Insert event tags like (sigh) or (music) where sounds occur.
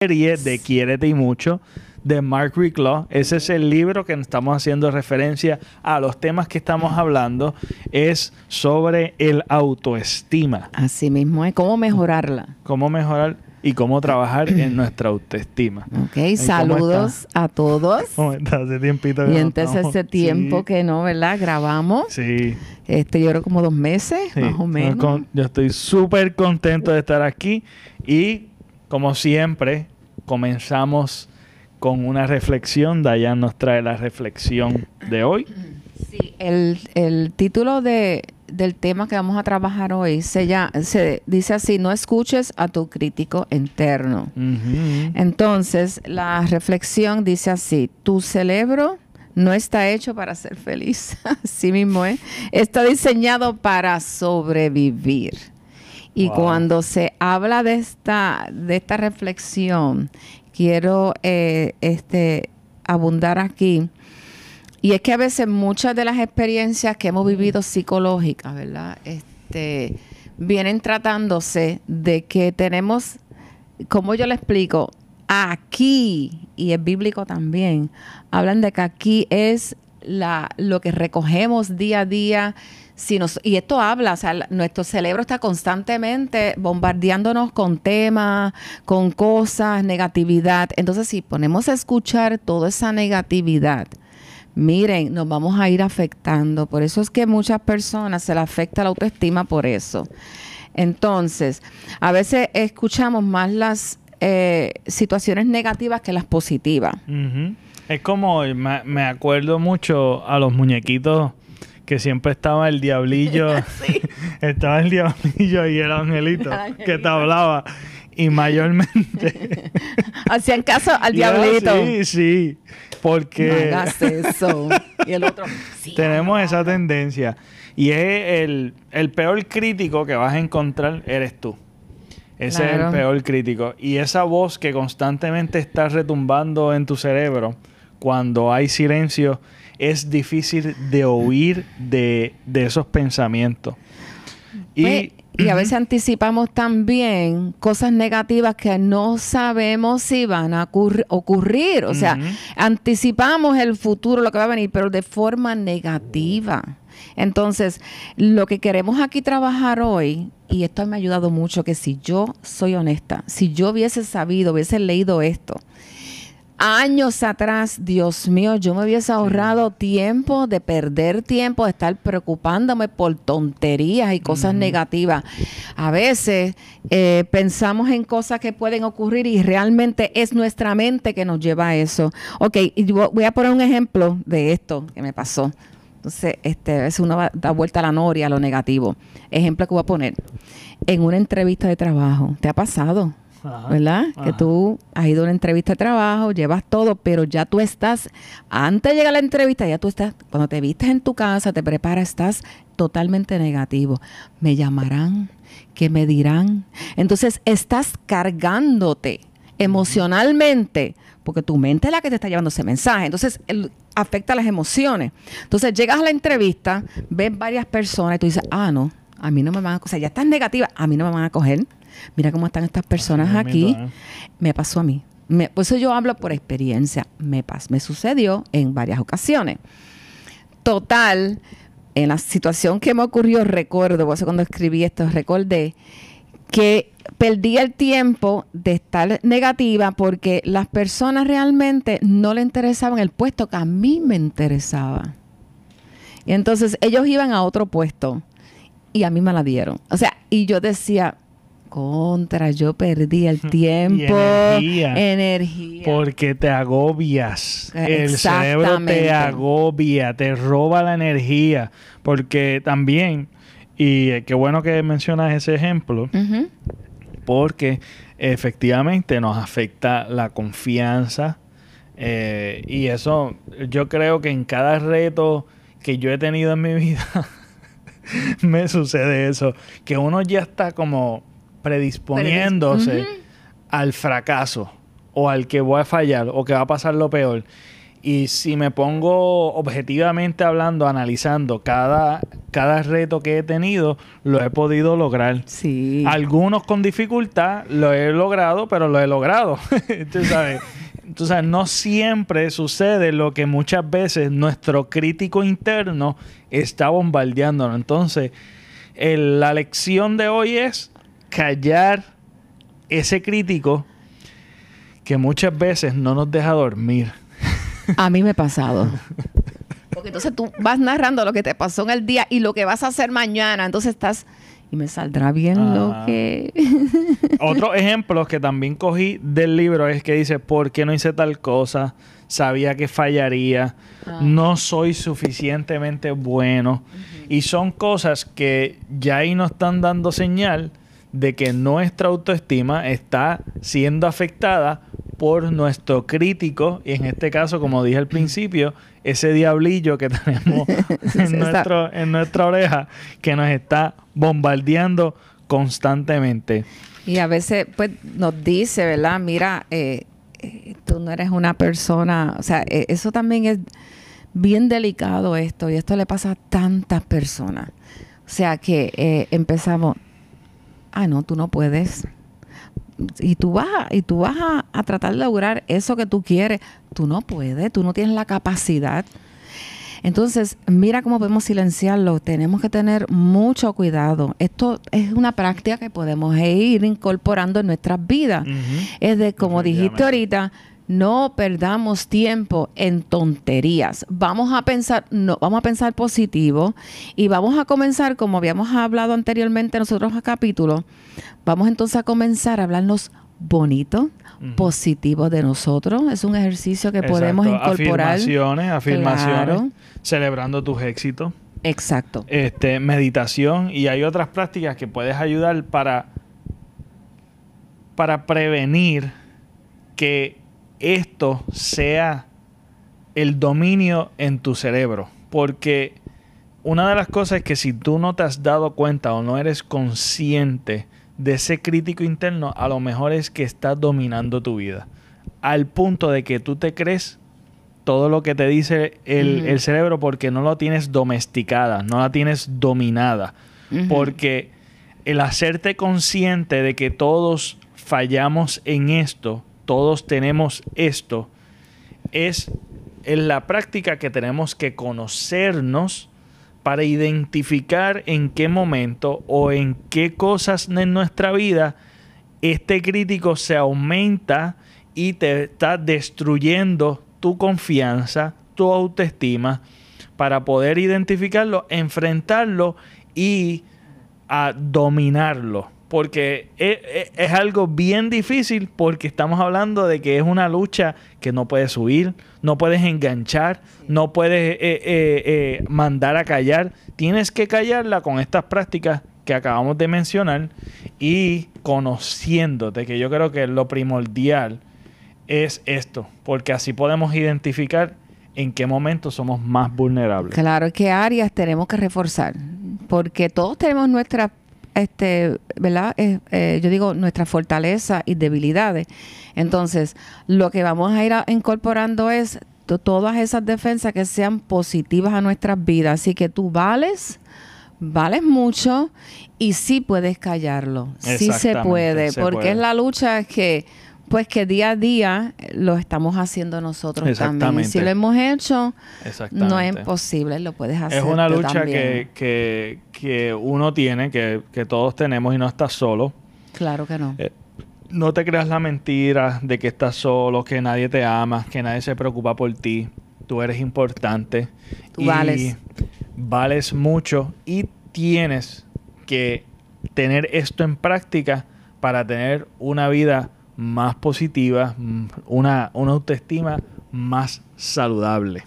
serie de Quiérete y mucho de Mark Ricklaw. Ese es el libro que estamos haciendo referencia a los temas que estamos hablando. Es sobre el autoestima. Así mismo es. ¿Cómo mejorarla? Cómo mejorar y cómo trabajar (clears throat) en nuestra autoestima. Ok, saludos a todos. ¿Cómo está? Hace tiempito que Y no entonces ese tiempo Sí, que no, ¿verdad? Grabamos. Sí. Este, yo creo como dos meses, sí. más o menos. Yo estoy súper contento de estar aquí y como siempre comenzamos con una reflexión. Dayan nos trae la reflexión de hoy. Sí, el, el título de, del tema que vamos a trabajar hoy se, llama, se dice así, no escuches a tu crítico interno. Entonces, la reflexión dice así, tu cerebro no está hecho para ser feliz, (laughs) así mismo es, está diseñado para sobrevivir. Y Wow. cuando se habla de esta, de esta reflexión, quiero eh, este, abundar aquí. Y es que a veces muchas de las experiencias que hemos vivido psicológicas, ¿verdad? Este, vienen tratándose de que tenemos, como yo le explico, aquí, y es bíblico también, hablan de que aquí es la, lo que recogemos día a día. Si nos, y esto habla, o sea, nuestro cerebro está constantemente bombardeándonos con temas, con cosas, negatividad. Entonces, si ponemos a escuchar toda esa negatividad, miren, nos vamos a ir afectando. Por eso es que muchas personas se les afecta la autoestima por eso. Entonces, a veces escuchamos más las eh, situaciones negativas que las positivas. Es como, me, me acuerdo mucho a los muñequitos que siempre estaba el diablillo, (laughs) (laughs) estaba el diablillo y el angelito El que te hablaba. Y mayormente... (laughs) Hacían caso al diablito. Sí, sí. Porque... No hagas eso. Y el otro. "Sí, Tenemos no". esa tendencia. Y es el, el peor crítico que vas a encontrar eres tú. Ese es el peor crítico. Y esa voz que constantemente está retumbando en tu cerebro cuando hay silencio es difícil de oír de, de esos pensamientos. Y, Pues, y a veces anticipamos también cosas negativas que no sabemos si van a ocurri- ocurrir. O sea, anticipamos el futuro, lo que va a venir, pero de forma negativa. Entonces, lo que queremos aquí trabajar hoy, y esto me ha ayudado mucho, que si yo soy honesta, si yo hubiese sabido, hubiese leído esto, años atrás, Dios mío, yo me hubiese ahorrado tiempo de perder tiempo, de estar preocupándome por tonterías y cosas negativas. A veces eh, pensamos en cosas que pueden ocurrir y realmente es nuestra mente que nos lleva a eso. Ok, y yo voy a poner un ejemplo de esto que me pasó. Entonces, este, a veces uno va, da vuelta a la noria, a lo negativo. Ejemplo que voy a poner. En una entrevista de trabajo, ¿te ha pasado? Ajá, ¿verdad? Que tú has ido a una entrevista de trabajo, llevas todo, pero ya tú estás, antes de llegar a la entrevista, ya tú estás, cuando te vistes en tu casa, te preparas, estás totalmente negativo. Me llamarán, ¿qué me dirán? Entonces estás cargándote emocionalmente, porque tu mente es la que te está llevando ese mensaje. Entonces el- afecta las emociones. Entonces llegas a la entrevista, ves varias personas y tú dices, ah, no, a mí no me van a coger. O sea, ya estás negativa, a mí no me van a coger. Mira cómo están estas personas aquí. ¿eh? Me pasó a mí. Me- por eso yo hablo por experiencia. Me, pas, me sucedió en varias ocasiones. Total, en la situación que me ocurrió, recuerdo, por eso cuando escribí esto, recordé que perdí el tiempo de estar negativa porque las personas realmente no le interesaban el puesto que a mí me interesaba. Y entonces ellos iban a otro puesto y a mí me la dieron. O sea, y yo decía, contra, yo perdí el (laughs) tiempo, energía. energía. Porque te agobias. El cerebro te agobia, te roba la energía. Porque también, y eh, qué bueno que mencionas ese ejemplo, porque efectivamente nos afecta la confianza. eh, y eso, yo creo que en cada reto que yo he tenido en mi (laughs) vida, me sucede eso. Que uno ya está como predisponiéndose al fracaso o al que voy a fallar o que va a pasar lo peor. Y si me pongo objetivamente hablando, analizando cada, cada reto que he tenido, lo he podido lograr. Sí. Algunos con dificultad lo he logrado, pero lo he logrado. (laughs) Tú sabes. Entonces, no siempre sucede lo que muchas veces nuestro crítico interno está bombardeándonos. Entonces, la lección de hoy es callar ese crítico que muchas veces no nos deja dormir. A mí me ha pasado. (laughs) Porque entonces tú vas narrando lo que te pasó en el día y lo que vas a hacer mañana. Entonces estás y me saldrá bien lo que... (laughs) Otro ejemplo que también cogí del libro es que dice, ¿por qué no hice tal cosa? Sabía que fallaría, ah. no soy suficientemente bueno. Y son cosas que ya ahí nos están dando señal de que nuestra autoestima está siendo afectada por nuestro crítico, y en este caso, como dije al principio, ese diablillo que (laughs) tenemos (laughs) en, nuestro, en nuestra oreja que nos está bombardeando constantemente. Y a veces, pues, nos dice, ¿verdad? Mira, eh, eh, tú no eres una persona, o sea, eh, eso también es bien delicado esto, y esto le pasa a tantas personas. O sea que empezamos, ah, no, tú no puedes. Y tú vas, y tú vas a, tratar de lograr eso que tú quieres. Tú no puedes, tú no tienes la capacidad. Entonces, mira cómo podemos silenciarlo. Tenemos que tener mucho cuidado. Esto es una práctica que podemos ir incorporando en nuestras vidas. Es de, como dijiste ahorita, no perdamos tiempo en tonterías. Vamos a pensar, no, vamos a pensar positivo y vamos a comenzar, como habíamos hablado anteriormente en nosotros a capítulo, vamos entonces a comenzar a hablarnos bonito, positivo de nosotros. Es un ejercicio que podemos incorporar. Afirmaciones, afirmaciones, celebrando tus éxitos. Exacto. Este, meditación y hay otras prácticas que puedes ayudar para, para prevenir que esto sea el dominio en tu cerebro. Porque una de las cosas es que si tú no te has dado cuenta o no eres consciente de ese crítico interno, a lo mejor es que está dominando tu vida. Al punto de que tú te crees todo lo que te dice el, cerebro porque no lo tienes domesticada, no la tienes dominada. Porque el hacerte consciente de que todos fallamos en esto todos tenemos esto, es en la práctica que tenemos que conocernos para identificar en qué momento o en qué cosas en nuestra vida este crítico se aumenta y te está destruyendo tu confianza, tu autoestima, para poder identificarlo, enfrentarlo y a dominarlo porque es, algo bien difícil porque estamos hablando de que es una lucha que no puedes huir, no puedes enganchar, no puedes eh, eh, eh, mandar a callar. Tienes que callarla con estas prácticas que acabamos de mencionar y conociéndote, que yo creo que lo primordial es esto, porque así podemos identificar en qué momento somos más vulnerables. Claro, qué áreas tenemos que reforzar, porque todos tenemos nuestras este, ¿verdad? Eh, eh, yo digo nuestra fortaleza y debilidades. Entonces, lo que vamos a ir incorporando es todas esas defensas que sean positivas a nuestras vidas. Así que tú vales, vales mucho y sí puedes callarlo. Sí se puede, porque es la lucha que pues que día a día lo estamos haciendo nosotros también. Y si lo hemos hecho, no es imposible, lo puedes hacer. Es una lucha que, que, que, uno tiene, que, que, todos tenemos y no estás solo. Claro que no. Eh, no te creas la mentira de que estás solo, que nadie te ama, que nadie se preocupa por ti. Tú eres importante. Tú vales. Vales mucho y tienes que tener esto en práctica para tener una vida más positiva, mm, una, una autoestima más saludable.